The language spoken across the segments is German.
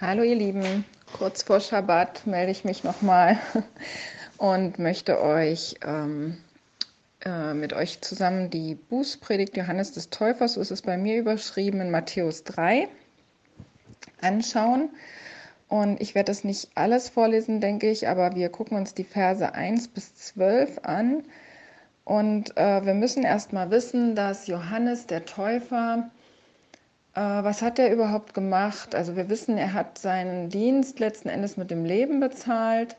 Hallo ihr Lieben, kurz vor Schabbat melde ich mich nochmal und möchte euch ähm, äh, mit euch zusammen die Bußpredigt Johannes des Täufers, so ist es bei mir überschrieben, in Matthäus 3 anschauen. Und ich werde das nicht alles vorlesen, denke ich, aber wir gucken uns die Verse 1 bis 12 an. Und äh, wir müssen erstmal wissen, dass Johannes der Täufer was hat er überhaupt gemacht? Also wir wissen, er hat seinen Dienst letzten Endes mit dem Leben bezahlt.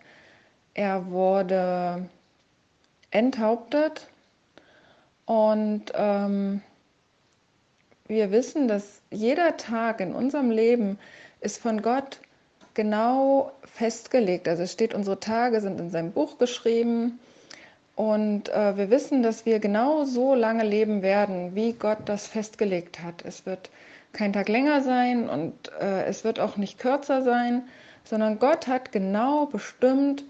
Er wurde enthauptet und ähm, wir wissen, dass jeder Tag in unserem Leben ist von Gott genau festgelegt. Also es steht, unsere Tage sind in seinem Buch geschrieben. Und äh, wir wissen, dass wir genau so lange leben werden, wie Gott das festgelegt hat. Es wird kein Tag länger sein und äh, es wird auch nicht kürzer sein, sondern Gott hat genau bestimmt,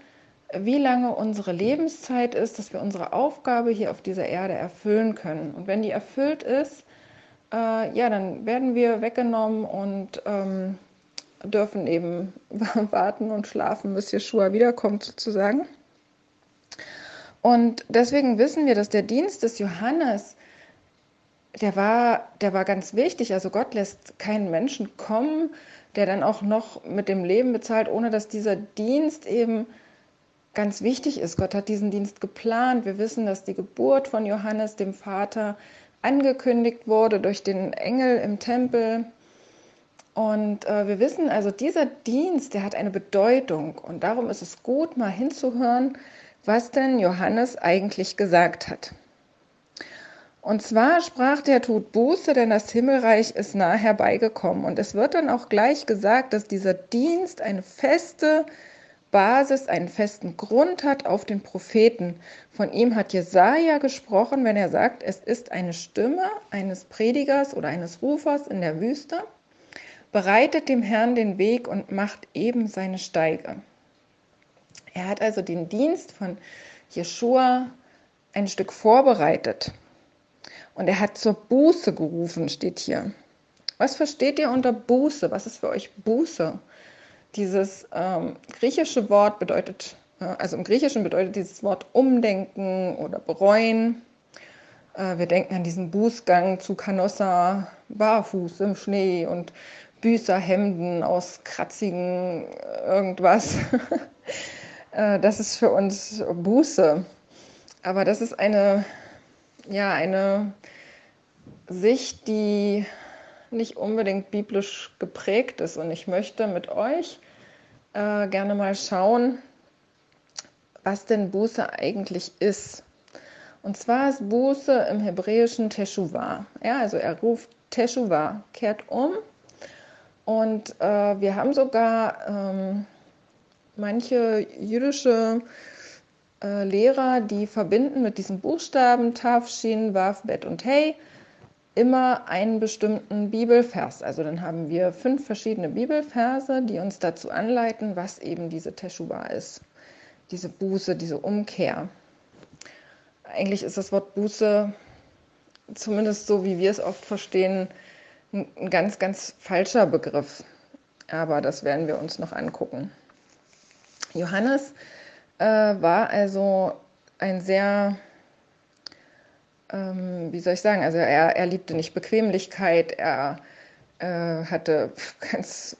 wie lange unsere Lebenszeit ist, dass wir unsere Aufgabe hier auf dieser Erde erfüllen können. Und wenn die erfüllt ist, äh, ja, dann werden wir weggenommen und ähm, dürfen eben warten und schlafen, bis Jeshua wiederkommt sozusagen. Und deswegen wissen wir, dass der Dienst des Johannes der war, der war ganz wichtig. Also Gott lässt keinen Menschen kommen, der dann auch noch mit dem Leben bezahlt, ohne dass dieser Dienst eben ganz wichtig ist. Gott hat diesen Dienst geplant. Wir wissen, dass die Geburt von Johannes, dem Vater, angekündigt wurde durch den Engel im Tempel. Und äh, wir wissen also, dieser Dienst, der hat eine Bedeutung. Und darum ist es gut, mal hinzuhören, was denn Johannes eigentlich gesagt hat. Und zwar sprach der Tod Buße, denn das Himmelreich ist nah herbeigekommen. Und es wird dann auch gleich gesagt, dass dieser Dienst eine feste Basis, einen festen Grund hat auf den Propheten. Von ihm hat Jesaja gesprochen, wenn er sagt, es ist eine Stimme eines Predigers oder eines Rufers in der Wüste, bereitet dem Herrn den Weg und macht eben seine Steige. Er hat also den Dienst von Jeschua ein Stück vorbereitet. Und er hat zur Buße gerufen, steht hier. Was versteht ihr unter Buße? Was ist für euch Buße? Dieses ähm, griechische Wort bedeutet, äh, also im Griechischen bedeutet dieses Wort umdenken oder bereuen. Äh, wir denken an diesen Bußgang zu Canossa, barfuß im Schnee und Büßerhemden aus kratzigen äh, irgendwas. äh, das ist für uns Buße. Aber das ist eine ja, eine Sicht, die nicht unbedingt biblisch geprägt ist. Und ich möchte mit euch äh, gerne mal schauen, was denn Buße eigentlich ist. Und zwar ist Buße im Hebräischen Teshuvah. Ja, also er ruft Teshuvah, kehrt um. Und äh, wir haben sogar ähm, manche jüdische äh, Lehrer, die verbinden mit diesen Buchstaben Taf, Shin, Waf, Bet und Hey immer einen bestimmten Bibelvers. Also dann haben wir fünf verschiedene Bibelverse, die uns dazu anleiten, was eben diese Teshuvah ist. Diese Buße, diese Umkehr. Eigentlich ist das Wort Buße, zumindest so wie wir es oft verstehen, ein ganz, ganz falscher Begriff. Aber das werden wir uns noch angucken. Johannes äh, war also ein sehr, ähm, wie soll ich sagen, also er, er liebte nicht Bequemlichkeit, er äh, hatte ganz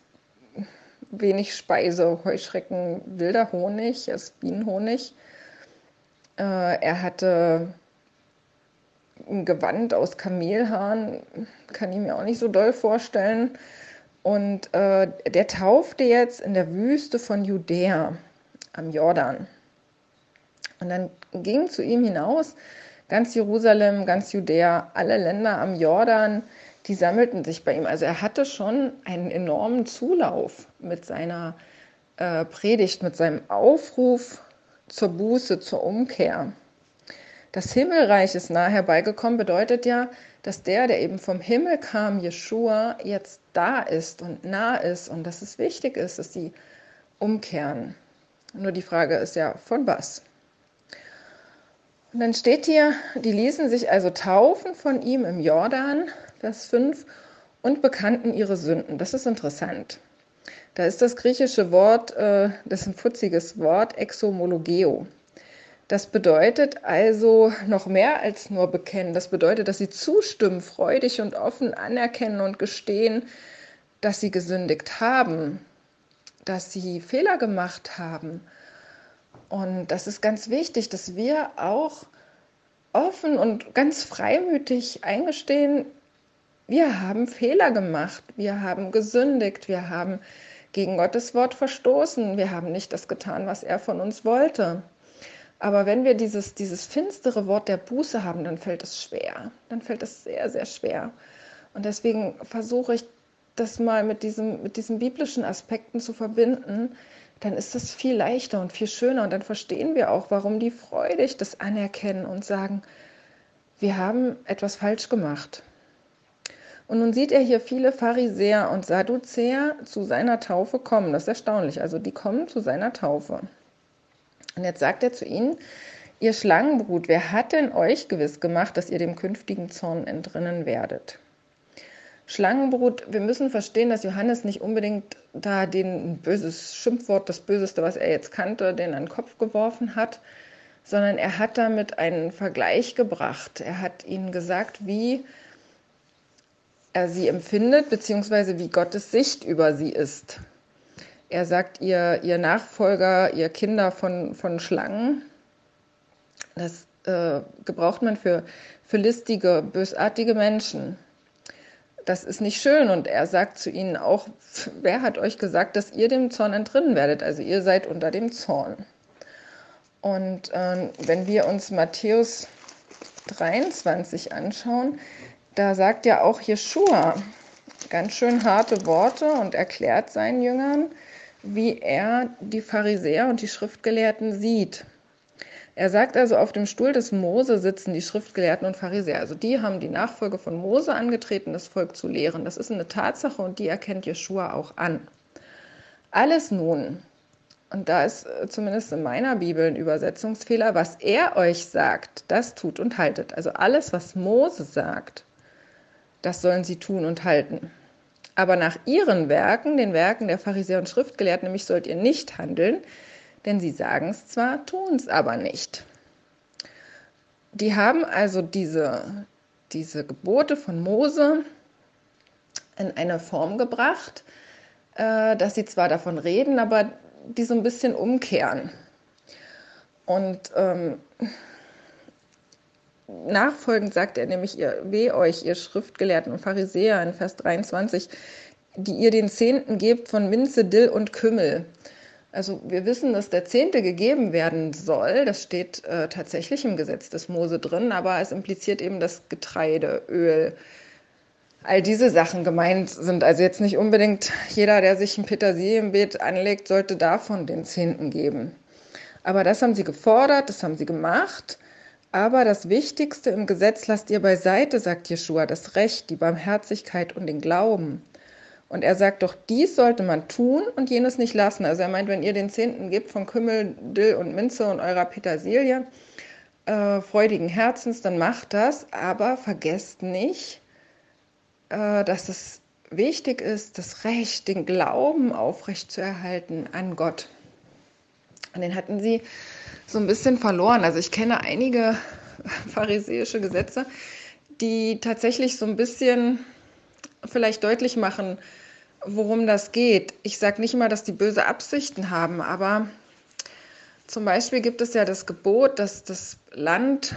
wenig Speise, Heuschrecken, wilder Honig, das Bienenhonig. Äh, er hatte ein Gewand aus Kamelhaaren, kann ich mir auch nicht so doll vorstellen. Und äh, der taufte jetzt in der Wüste von Judäa am Jordan. Und dann ging zu ihm hinaus ganz Jerusalem, ganz Judäa, alle Länder am Jordan, die sammelten sich bei ihm. Also er hatte schon einen enormen Zulauf mit seiner äh, Predigt, mit seinem Aufruf zur Buße, zur Umkehr. Das Himmelreich ist nahe herbeigekommen, bedeutet ja, dass der, der eben vom Himmel kam, Jeshua, jetzt da ist und nah ist und dass es wichtig ist, dass sie umkehren. Nur die Frage ist ja, von was? Und dann steht hier, die ließen sich also taufen von ihm im Jordan, Vers 5, und bekannten ihre Sünden. Das ist interessant. Da ist das griechische Wort, äh, das ist ein futziges Wort, exomologeo. Das bedeutet also noch mehr als nur bekennen. Das bedeutet, dass sie zustimmen, freudig und offen anerkennen und gestehen, dass sie gesündigt haben, dass sie Fehler gemacht haben. Und das ist ganz wichtig, dass wir auch offen und ganz freimütig eingestehen, wir haben Fehler gemacht, wir haben gesündigt, wir haben gegen Gottes Wort verstoßen, wir haben nicht das getan, was er von uns wollte. Aber wenn wir dieses, dieses finstere Wort der Buße haben, dann fällt es schwer. Dann fällt es sehr, sehr schwer. Und deswegen versuche ich das mal mit, diesem, mit diesen biblischen Aspekten zu verbinden. Dann ist das viel leichter und viel schöner. Und dann verstehen wir auch, warum die freudig das anerkennen und sagen, wir haben etwas falsch gemacht. Und nun sieht er hier viele Pharisäer und Sadduzäer zu seiner Taufe kommen. Das ist erstaunlich. Also die kommen zu seiner Taufe. Und jetzt sagt er zu ihnen, ihr Schlangenbrut, wer hat denn euch gewiss gemacht, dass ihr dem künftigen Zorn entrinnen werdet? Schlangenbrut, wir müssen verstehen, dass Johannes nicht unbedingt da den böses Schimpfwort, das Böseste, was er jetzt kannte, den an den Kopf geworfen hat, sondern er hat damit einen Vergleich gebracht. Er hat ihnen gesagt, wie er sie empfindet, beziehungsweise wie Gottes Sicht über sie ist. Er sagt, ihr, ihr Nachfolger, ihr Kinder von, von Schlangen, das äh, gebraucht man für, für listige, bösartige Menschen. Das ist nicht schön. Und er sagt zu ihnen auch, wer hat euch gesagt, dass ihr dem Zorn entrinnen werdet? Also ihr seid unter dem Zorn. Und äh, wenn wir uns Matthäus 23 anschauen, da sagt ja auch Jeschua ganz schön harte Worte und erklärt seinen Jüngern, wie er die Pharisäer und die Schriftgelehrten sieht. Er sagt also, auf dem Stuhl des Mose sitzen die Schriftgelehrten und Pharisäer. Also die haben die Nachfolge von Mose angetreten, das Volk zu lehren. Das ist eine Tatsache und die erkennt Jeschua auch an. Alles nun, und da ist äh, zumindest in meiner Bibel ein Übersetzungsfehler, was er euch sagt, das tut und haltet. Also alles, was Mose sagt, das sollen sie tun und halten. Aber nach ihren Werken, den Werken der Pharisäer und Schriftgelehrten, nämlich sollt ihr nicht handeln, denn sie sagen es zwar, tun es aber nicht. Die haben also diese, diese Gebote von Mose in eine Form gebracht, äh, dass sie zwar davon reden, aber die so ein bisschen umkehren. Und ähm, nachfolgend sagt er nämlich, ihr weh euch, ihr Schriftgelehrten und Pharisäer in Vers 23, die ihr den Zehnten gebt von Minze, Dill und Kümmel. Also wir wissen, dass der Zehnte gegeben werden soll. Das steht äh, tatsächlich im Gesetz des Mose drin, aber es impliziert eben, dass Getreide, Öl, all diese Sachen gemeint sind. Also jetzt nicht unbedingt jeder, der sich ein Petersilienbeet anlegt, sollte davon den Zehnten geben. Aber das haben sie gefordert, das haben sie gemacht. Aber das Wichtigste im Gesetz lasst ihr beiseite, sagt Jeschua, das Recht, die Barmherzigkeit und den Glauben. Und er sagt doch, dies sollte man tun und jenes nicht lassen. Also er meint, wenn ihr den Zehnten gebt von Kümmel, Dill und Minze und eurer Petersilie, äh, freudigen Herzens, dann macht das, aber vergesst nicht, äh, dass es wichtig ist, das Recht, den Glauben aufrechtzuerhalten an Gott. Und den hatten sie so ein bisschen verloren. Also ich kenne einige pharisäische Gesetze, die tatsächlich so ein bisschen vielleicht deutlich machen, worum das geht. Ich sage nicht immer, dass die böse Absichten haben, aber zum Beispiel gibt es ja das Gebot, dass das Land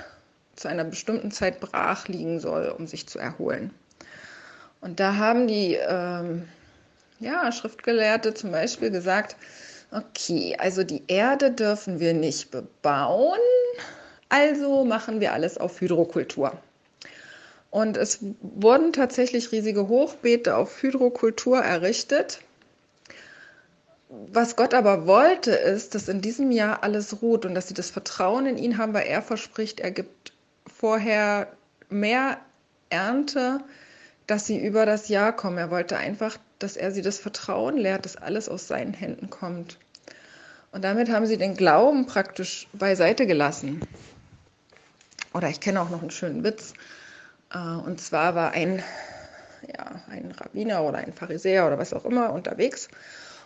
zu einer bestimmten Zeit brach liegen soll, um sich zu erholen. Und da haben die ähm, ja, Schriftgelehrte zum Beispiel gesagt, Okay, also die Erde dürfen wir nicht bebauen, also machen wir alles auf Hydrokultur. Und es wurden tatsächlich riesige Hochbeete auf Hydrokultur errichtet. Was Gott aber wollte, ist, dass in diesem Jahr alles ruht und dass sie das Vertrauen in ihn haben, weil er verspricht, er gibt vorher mehr Ernte, dass sie über das Jahr kommen. Er wollte einfach, dass er sie das Vertrauen lehrt, dass alles aus seinen Händen kommt. Und damit haben sie den Glauben praktisch beiseite gelassen. Oder ich kenne auch noch einen schönen Witz. Äh, und zwar war ein, ja, ein Rabbiner oder ein Pharisäer oder was auch immer unterwegs.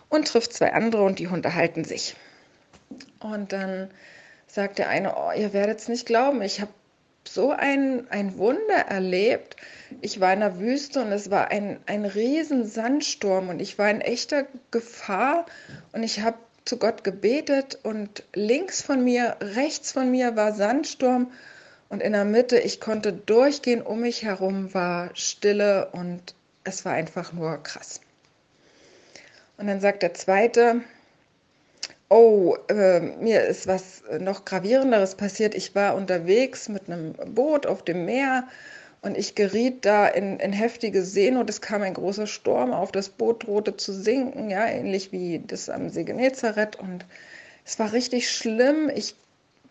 und trifft zwei andere und die unterhalten sich. Und dann sagt der eine, oh, ihr werdet es nicht glauben, ich habe so ein, ein Wunder erlebt. Ich war in der Wüste und es war ein, ein riesen Sandsturm und ich war in echter Gefahr und ich habe zu Gott gebetet und links von mir, rechts von mir war Sandsturm und in der Mitte, ich konnte durchgehen, um mich herum war Stille und es war einfach nur krass. Und dann sagt der zweite, oh, äh, mir ist was noch gravierenderes passiert. Ich war unterwegs mit einem Boot auf dem Meer und ich geriet da in, in heftige Seenot. Es kam ein großer Sturm auf, das Boot drohte zu sinken, ja, ähnlich wie das am See Genezareth. Und es war richtig schlimm. Ich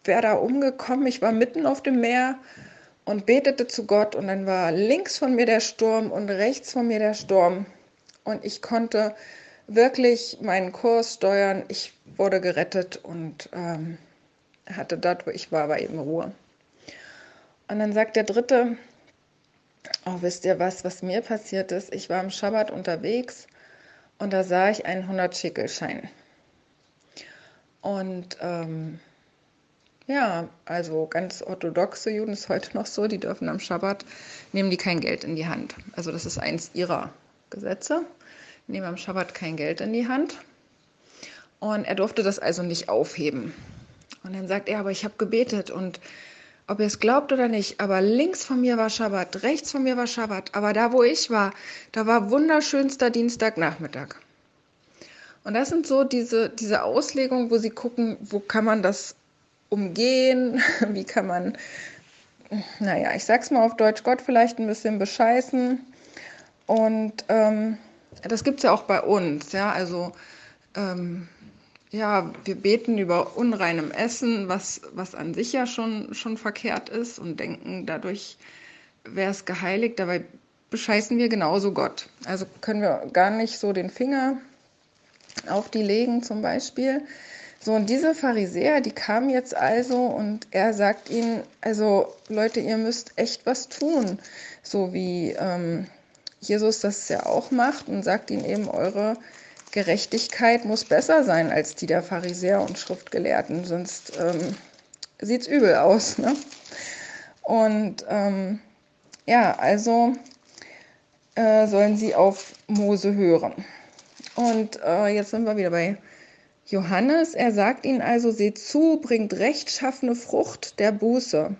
wäre da umgekommen. Ich war mitten auf dem Meer und betete zu Gott. Und dann war links von mir der Sturm und rechts von mir der Sturm. Und ich konnte wirklich meinen Kurs steuern. Ich wurde gerettet und ähm, hatte dort, wo ich war, aber eben Ruhe. Und dann sagt der Dritte, Oh, wisst ihr was, was mir passiert ist? Ich war am Schabbat unterwegs und da sah ich einen 100-Schickelschein. Und ähm, ja, also ganz orthodoxe Juden ist heute noch so, die dürfen am Schabbat, nehmen die kein Geld in die Hand. Also das ist eins ihrer Gesetze, nehmen am Schabbat kein Geld in die Hand. Und er durfte das also nicht aufheben. Und dann sagt er, aber ich habe gebetet und ob ihr es glaubt oder nicht, aber links von mir war Schabbat, rechts von mir war Schabbat, aber da, wo ich war, da war wunderschönster Dienstagnachmittag. Und das sind so diese, diese Auslegungen, wo sie gucken, wo kann man das umgehen, wie kann man, naja, ich sag's mal auf Deutsch, Gott vielleicht ein bisschen bescheißen. Und ähm, das gibt's ja auch bei uns, ja, also ähm, ja, wir beten über unreinem Essen, was, was an sich ja schon, schon verkehrt ist und denken, dadurch wäre es geheiligt. Dabei bescheißen wir genauso Gott. Also können wir gar nicht so den Finger auf die legen zum Beispiel. So, und diese Pharisäer, die kamen jetzt also und er sagt ihnen, also Leute, ihr müsst echt was tun. So wie ähm, Jesus das ja auch macht und sagt ihnen eben, eure Gerechtigkeit muss besser sein als die der Pharisäer und Schriftgelehrten, sonst ähm, sieht es übel aus. Ne? Und ähm, ja, also äh, sollen sie auf Mose hören. Und äh, jetzt sind wir wieder bei Johannes. Er sagt ihnen also, seht zu, bringt rechtschaffene Frucht der Buße.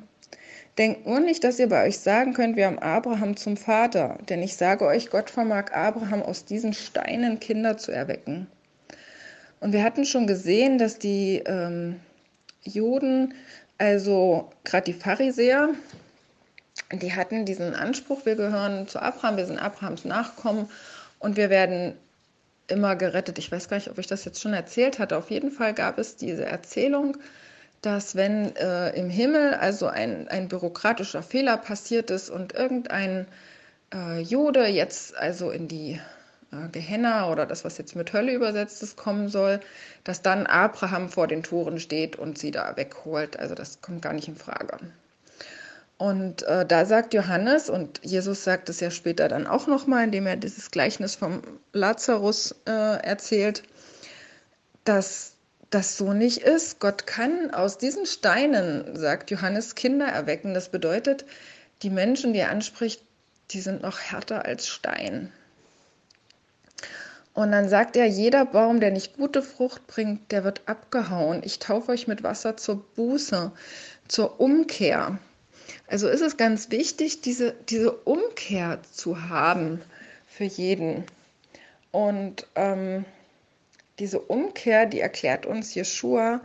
Denkt nur nicht, dass ihr bei euch sagen könnt, wir haben Abraham zum Vater, denn ich sage euch, Gott vermag Abraham aus diesen Steinen Kinder zu erwecken. Und wir hatten schon gesehen, dass die ähm, Juden, also gerade die Pharisäer, die hatten diesen Anspruch, wir gehören zu Abraham, wir sind Abrahams Nachkommen und wir werden immer gerettet. Ich weiß gar nicht, ob ich das jetzt schon erzählt hatte. Auf jeden Fall gab es diese Erzählung, dass wenn äh, im Himmel also ein, ein bürokratischer Fehler passiert ist und irgendein äh, Jude jetzt also in die äh, Gehenna oder das, was jetzt mit Hölle übersetzt ist, kommen soll, dass dann Abraham vor den Toren steht und sie da wegholt. Also das kommt gar nicht in Frage. Und äh, da sagt Johannes, und Jesus sagt es ja später dann auch nochmal, indem er dieses Gleichnis vom Lazarus äh, erzählt, dass das so nicht ist. Gott kann aus diesen Steinen, sagt Johannes, Kinder erwecken. Das bedeutet, die Menschen, die er anspricht, die sind noch härter als Stein. Und dann sagt er, jeder Baum, der nicht gute Frucht bringt, der wird abgehauen. Ich taufe euch mit Wasser zur Buße, zur Umkehr. Also ist es ganz wichtig, diese, diese Umkehr zu haben für jeden. Und ähm, diese Umkehr, die erklärt uns Jeschua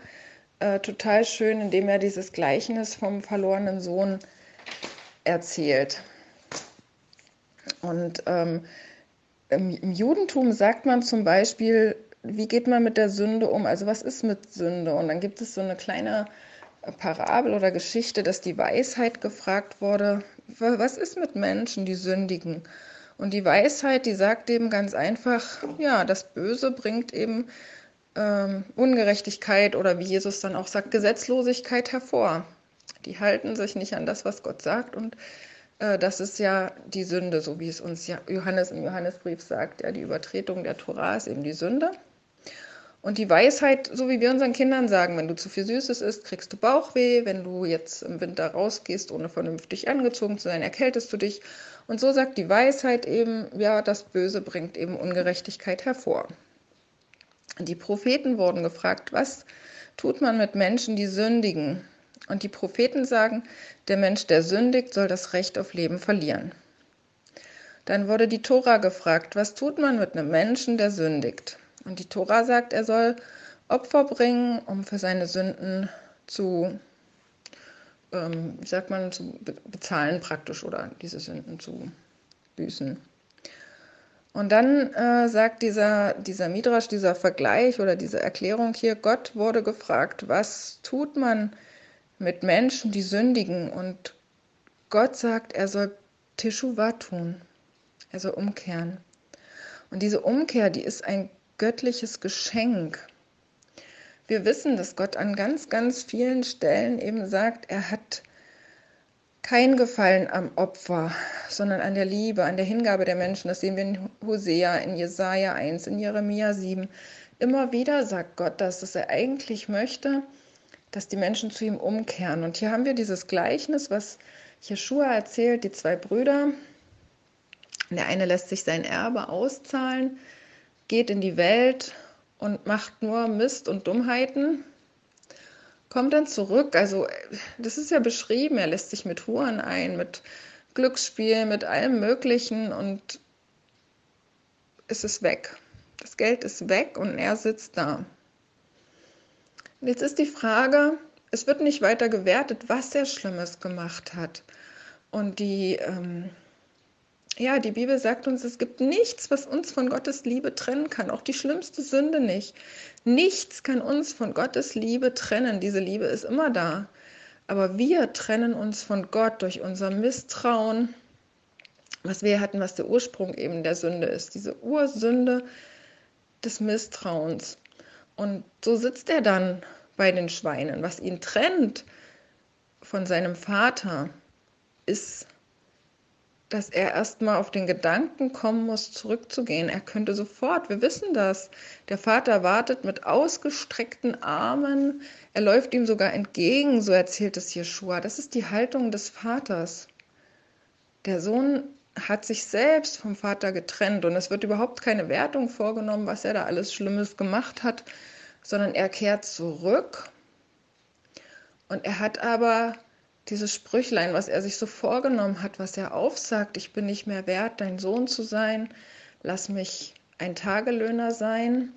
äh, total schön, indem er dieses Gleichnis vom verlorenen Sohn erzählt. Und ähm, im, im Judentum sagt man zum Beispiel, wie geht man mit der Sünde um? Also was ist mit Sünde? Und dann gibt es so eine kleine Parabel oder Geschichte, dass die Weisheit gefragt wurde, was ist mit Menschen, die sündigen? Und die Weisheit, die sagt eben ganz einfach, ja, das Böse bringt eben ähm, Ungerechtigkeit oder wie Jesus dann auch sagt, Gesetzlosigkeit hervor. Die halten sich nicht an das, was Gott sagt und äh, das ist ja die Sünde, so wie es uns Johannes im Johannesbrief sagt. Ja, die Übertretung der Tora ist eben die Sünde. Und die Weisheit, so wie wir unseren Kindern sagen, wenn du zu viel Süßes isst, kriegst du Bauchweh. Wenn du jetzt im Winter rausgehst, ohne vernünftig angezogen zu sein, erkältest du dich. Und so sagt die Weisheit eben, ja, das Böse bringt eben Ungerechtigkeit hervor. Die Propheten wurden gefragt, was tut man mit Menschen, die sündigen? Und die Propheten sagen, der Mensch, der sündigt, soll das Recht auf Leben verlieren. Dann wurde die Tora gefragt, was tut man mit einem Menschen, der sündigt? Und die Tora sagt, er soll Opfer bringen, um für seine Sünden zu, ähm, wie sagt man, zu bezahlen praktisch oder diese Sünden zu büßen. Und dann äh, sagt dieser, dieser Midrash, dieser Vergleich oder diese Erklärung hier, Gott wurde gefragt, was tut man mit Menschen, die sündigen? Und Gott sagt, er soll Teshuvah tun, er soll umkehren. Und diese Umkehr, die ist ein göttliches Geschenk. Wir wissen, dass Gott an ganz, ganz vielen Stellen eben sagt, er hat kein Gefallen am Opfer, sondern an der Liebe, an der Hingabe der Menschen. Das sehen wir in Hosea, in Jesaja 1, in Jeremia 7. Immer wieder sagt Gott das, dass er eigentlich möchte, dass die Menschen zu ihm umkehren. Und hier haben wir dieses Gleichnis, was Jeschua erzählt, die zwei Brüder. Der eine lässt sich sein Erbe auszahlen, geht in die Welt und macht nur Mist und Dummheiten, kommt dann zurück. Also das ist ja beschrieben, er lässt sich mit Huren ein, mit Glücksspiel, mit allem Möglichen und es ist weg. Das Geld ist weg und er sitzt da. Jetzt ist die Frage, es wird nicht weiter gewertet, was er Schlimmes gemacht hat. Und die ähm, ja, die Bibel sagt uns, es gibt nichts, was uns von Gottes Liebe trennen kann, auch die schlimmste Sünde nicht. Nichts kann uns von Gottes Liebe trennen. Diese Liebe ist immer da. Aber wir trennen uns von Gott durch unser Misstrauen, was wir hatten, was der Ursprung eben der Sünde ist, diese Ursünde des Misstrauens. Und so sitzt er dann bei den Schweinen. Was ihn trennt von seinem Vater, ist dass er erstmal auf den Gedanken kommen muss, zurückzugehen. Er könnte sofort, wir wissen das. Der Vater wartet mit ausgestreckten Armen. Er läuft ihm sogar entgegen, so erzählt es Jeschua. Das ist die Haltung des Vaters. Der Sohn hat sich selbst vom Vater getrennt und es wird überhaupt keine Wertung vorgenommen, was er da alles Schlimmes gemacht hat, sondern er kehrt zurück. Und er hat aber dieses Sprüchlein, was er sich so vorgenommen hat, was er aufsagt, ich bin nicht mehr wert, dein Sohn zu sein, lass mich ein Tagelöhner sein.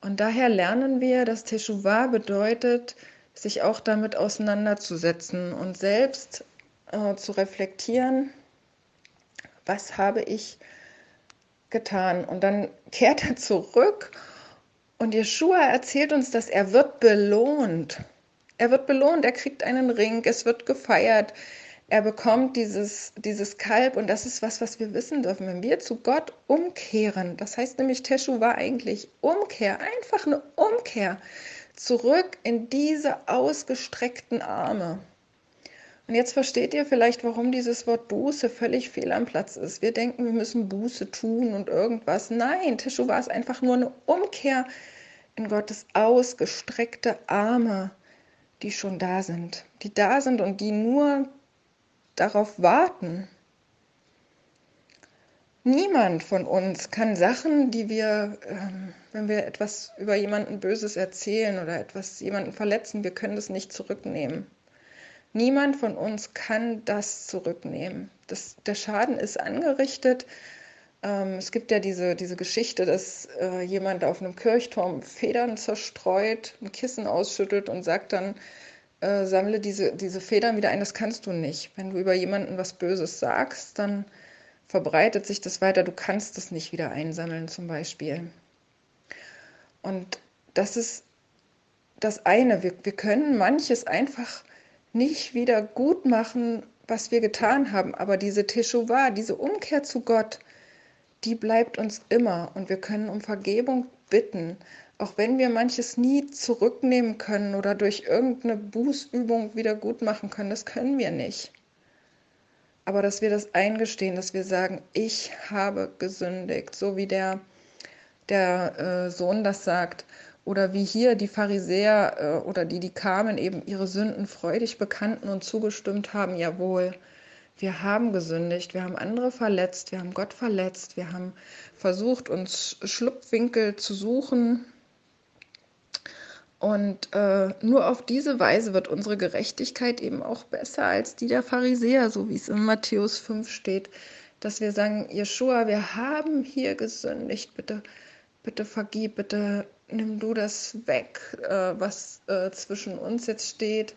Und daher lernen wir, dass Teshuvah bedeutet, sich auch damit auseinanderzusetzen und selbst äh, zu reflektieren, was habe ich getan. Und dann kehrt er zurück und Jeshua erzählt uns, dass er wird belohnt. Er wird belohnt, er kriegt einen Ring, es wird gefeiert, er bekommt dieses, dieses Kalb und das ist was, was wir wissen dürfen. Wenn wir zu Gott umkehren, das heißt nämlich Teshu war eigentlich Umkehr, einfach eine Umkehr, zurück in diese ausgestreckten Arme. Und jetzt versteht ihr vielleicht, warum dieses Wort Buße völlig fehl am Platz ist. Wir denken, wir müssen Buße tun und irgendwas. Nein, Teshu war es einfach nur eine Umkehr in Gottes ausgestreckte Arme die schon da sind, die da sind und die nur darauf warten. Niemand von uns kann Sachen, die wir, ähm, wenn wir etwas über jemanden Böses erzählen oder etwas jemanden verletzen, wir können das nicht zurücknehmen. Niemand von uns kann das zurücknehmen. Das, der Schaden ist angerichtet. Ähm, es gibt ja diese, diese Geschichte, dass äh, jemand auf einem Kirchturm Federn zerstreut, ein Kissen ausschüttelt und sagt dann, äh, sammle diese, diese Federn wieder ein. Das kannst du nicht. Wenn du über jemanden was Böses sagst, dann verbreitet sich das weiter. Du kannst es nicht wieder einsammeln zum Beispiel. Und das ist das eine. Wir, wir können manches einfach nicht wieder gut machen, was wir getan haben. Aber diese Teshuvah, diese Umkehr zu Gott, die bleibt uns immer und wir können um Vergebung bitten, auch wenn wir manches nie zurücknehmen können oder durch irgendeine Bußübung wieder gut machen können, das können wir nicht. Aber dass wir das eingestehen, dass wir sagen, ich habe gesündigt, so wie der, der äh, Sohn das sagt. Oder wie hier die Pharisäer äh, oder die, die kamen, eben ihre Sünden freudig bekannten und zugestimmt haben, jawohl, wir haben gesündigt, wir haben andere verletzt, wir haben Gott verletzt, wir haben versucht, uns Schlupfwinkel zu suchen. Und äh, nur auf diese Weise wird unsere Gerechtigkeit eben auch besser als die der Pharisäer, so wie es in Matthäus 5 steht, dass wir sagen, Jeshua, wir haben hier gesündigt, bitte, bitte vergib, bitte nimm du das weg, äh, was äh, zwischen uns jetzt steht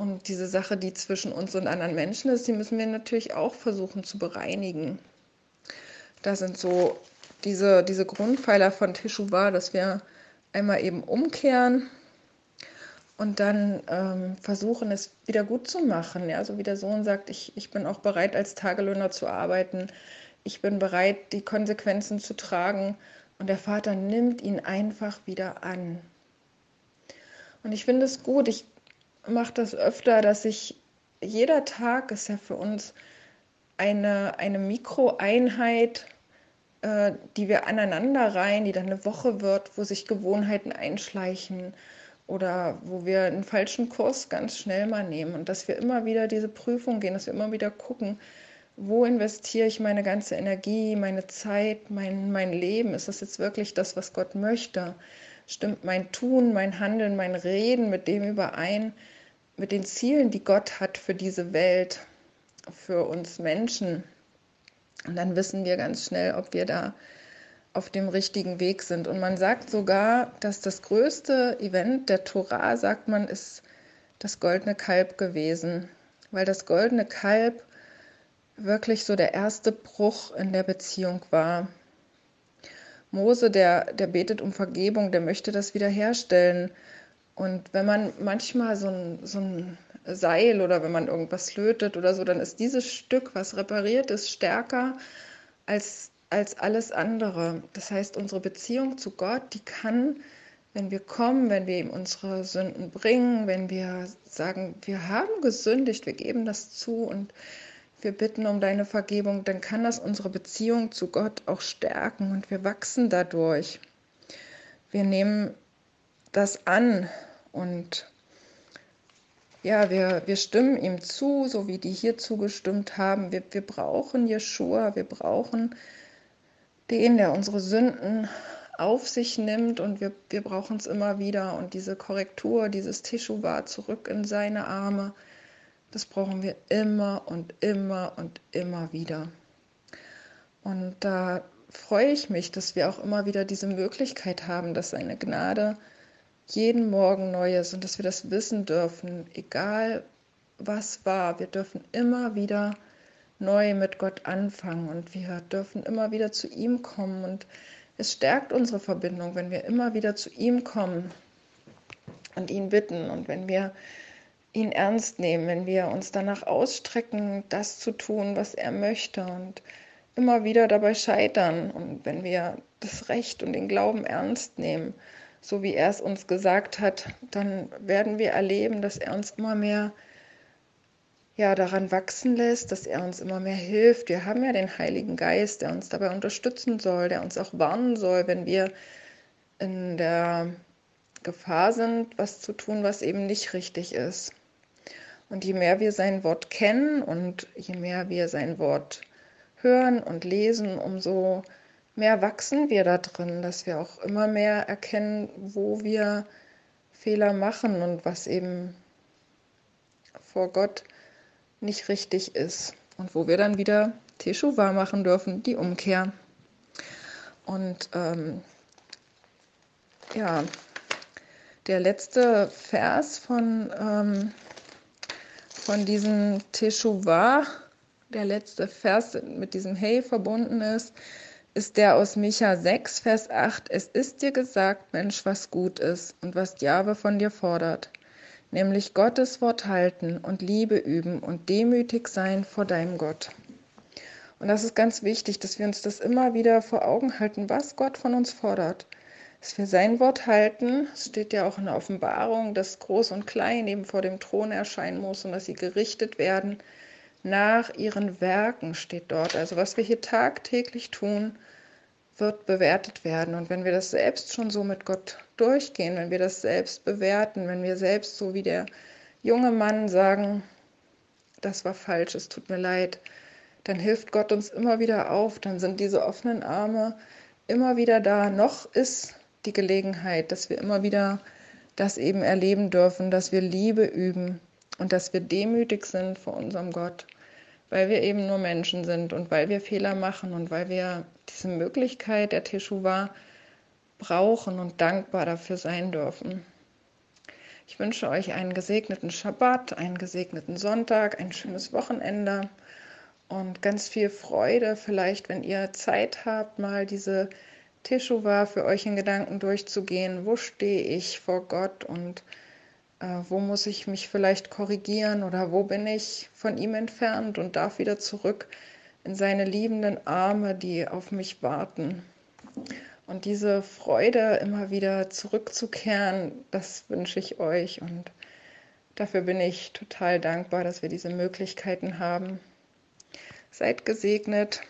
und diese Sache, die zwischen uns und anderen Menschen ist, die müssen wir natürlich auch versuchen zu bereinigen. Das sind so diese, diese Grundpfeiler von Teshuvah, dass wir einmal eben umkehren und dann ähm, versuchen, es wieder gut zu machen. Ja, so wie der Sohn sagt, ich, ich bin auch bereit, als Tagelöhner zu arbeiten. Ich bin bereit, die Konsequenzen zu tragen. Und der Vater nimmt ihn einfach wieder an. Und ich finde es gut. Ich mache das öfter, dass ich jeder Tag ist ja für uns eine, eine Mikroeinheit, äh, die wir aneinander rein, die dann eine Woche wird, wo sich Gewohnheiten einschleichen oder wo wir einen falschen Kurs ganz schnell mal nehmen und dass wir immer wieder diese Prüfung gehen, dass wir immer wieder gucken, wo investiere ich meine ganze Energie, meine Zeit, mein, mein Leben? Ist das jetzt wirklich das, was Gott möchte? Stimmt mein Tun, mein Handeln, mein Reden mit dem überein, mit den Zielen, die Gott hat für diese Welt, für uns Menschen. Und dann wissen wir ganz schnell, ob wir da auf dem richtigen Weg sind. Und man sagt sogar, dass das größte Event der Torah, sagt man, ist das goldene Kalb gewesen, weil das goldene Kalb wirklich so der erste Bruch in der Beziehung war. Mose, der, der betet um Vergebung, der möchte das wiederherstellen. Und wenn man manchmal so ein, so ein Seil oder wenn man irgendwas lötet oder so, dann ist dieses Stück, was repariert ist, stärker als, als alles andere. Das heißt, unsere Beziehung zu Gott, die kann, wenn wir kommen, wenn wir ihm unsere Sünden bringen, wenn wir sagen, wir haben gesündigt, wir geben das zu und wir bitten um deine Vergebung, dann kann das unsere Beziehung zu Gott auch stärken und wir wachsen dadurch. Wir nehmen das an, und ja, wir, wir stimmen ihm zu, so wie die hier zugestimmt haben. Wir, wir brauchen Jeshua, wir brauchen den, der unsere Sünden auf sich nimmt und wir, wir brauchen es immer wieder. Und diese Korrektur, dieses Tischuwa zurück in seine Arme, das brauchen wir immer und immer und immer wieder. Und da freue ich mich, dass wir auch immer wieder diese Möglichkeit haben, dass seine Gnade jeden Morgen Neues und dass wir das wissen dürfen, egal was war. Wir dürfen immer wieder neu mit Gott anfangen und wir dürfen immer wieder zu ihm kommen und es stärkt unsere Verbindung, wenn wir immer wieder zu ihm kommen und ihn bitten und wenn wir ihn ernst nehmen, wenn wir uns danach ausstrecken, das zu tun, was er möchte und immer wieder dabei scheitern und wenn wir das Recht und den Glauben ernst nehmen so wie er es uns gesagt hat, dann werden wir erleben, dass er uns immer mehr ja, daran wachsen lässt, dass er uns immer mehr hilft. Wir haben ja den Heiligen Geist, der uns dabei unterstützen soll, der uns auch warnen soll, wenn wir in der Gefahr sind, was zu tun, was eben nicht richtig ist. Und je mehr wir sein Wort kennen und je mehr wir sein Wort hören und lesen, umso mehr wachsen wir da drin, dass wir auch immer mehr erkennen, wo wir Fehler machen und was eben vor Gott nicht richtig ist und wo wir dann wieder Teshuva machen dürfen, die Umkehr. Und ähm, ja, der letzte Vers von, ähm, von diesem Teshuva, der letzte Vers mit diesem Hey verbunden ist, ist der aus Micha 6, Vers 8. Es ist dir gesagt, Mensch, was gut ist und was Jahwe von dir fordert, nämlich Gottes Wort halten und Liebe üben und demütig sein vor deinem Gott. Und das ist ganz wichtig, dass wir uns das immer wieder vor Augen halten, was Gott von uns fordert. Dass wir sein Wort halten. Es steht ja auch in der Offenbarung, dass Groß und Klein eben vor dem Thron erscheinen muss und dass sie gerichtet werden nach ihren Werken steht dort. Also was wir hier tagtäglich tun, wird bewertet werden. Und wenn wir das selbst schon so mit Gott durchgehen, wenn wir das selbst bewerten, wenn wir selbst so wie der junge Mann sagen, das war falsch, es tut mir leid, dann hilft Gott uns immer wieder auf, dann sind diese offenen Arme immer wieder da. Noch ist die Gelegenheit, dass wir immer wieder das eben erleben dürfen, dass wir Liebe üben und dass wir demütig sind vor unserem Gott, weil wir eben nur Menschen sind und weil wir Fehler machen und weil wir diese Möglichkeit der Teshuva brauchen und dankbar dafür sein dürfen. Ich wünsche euch einen gesegneten Schabbat, einen gesegneten Sonntag, ein schönes Wochenende und ganz viel Freude. Vielleicht, wenn ihr Zeit habt, mal diese Teshuva für euch in Gedanken durchzugehen. Wo stehe ich vor Gott und äh, wo muss ich mich vielleicht korrigieren oder wo bin ich von ihm entfernt und darf wieder zurück in seine liebenden Arme, die auf mich warten. Und diese Freude, immer wieder zurückzukehren, das wünsche ich euch. Und dafür bin ich total dankbar, dass wir diese Möglichkeiten haben. Seid gesegnet.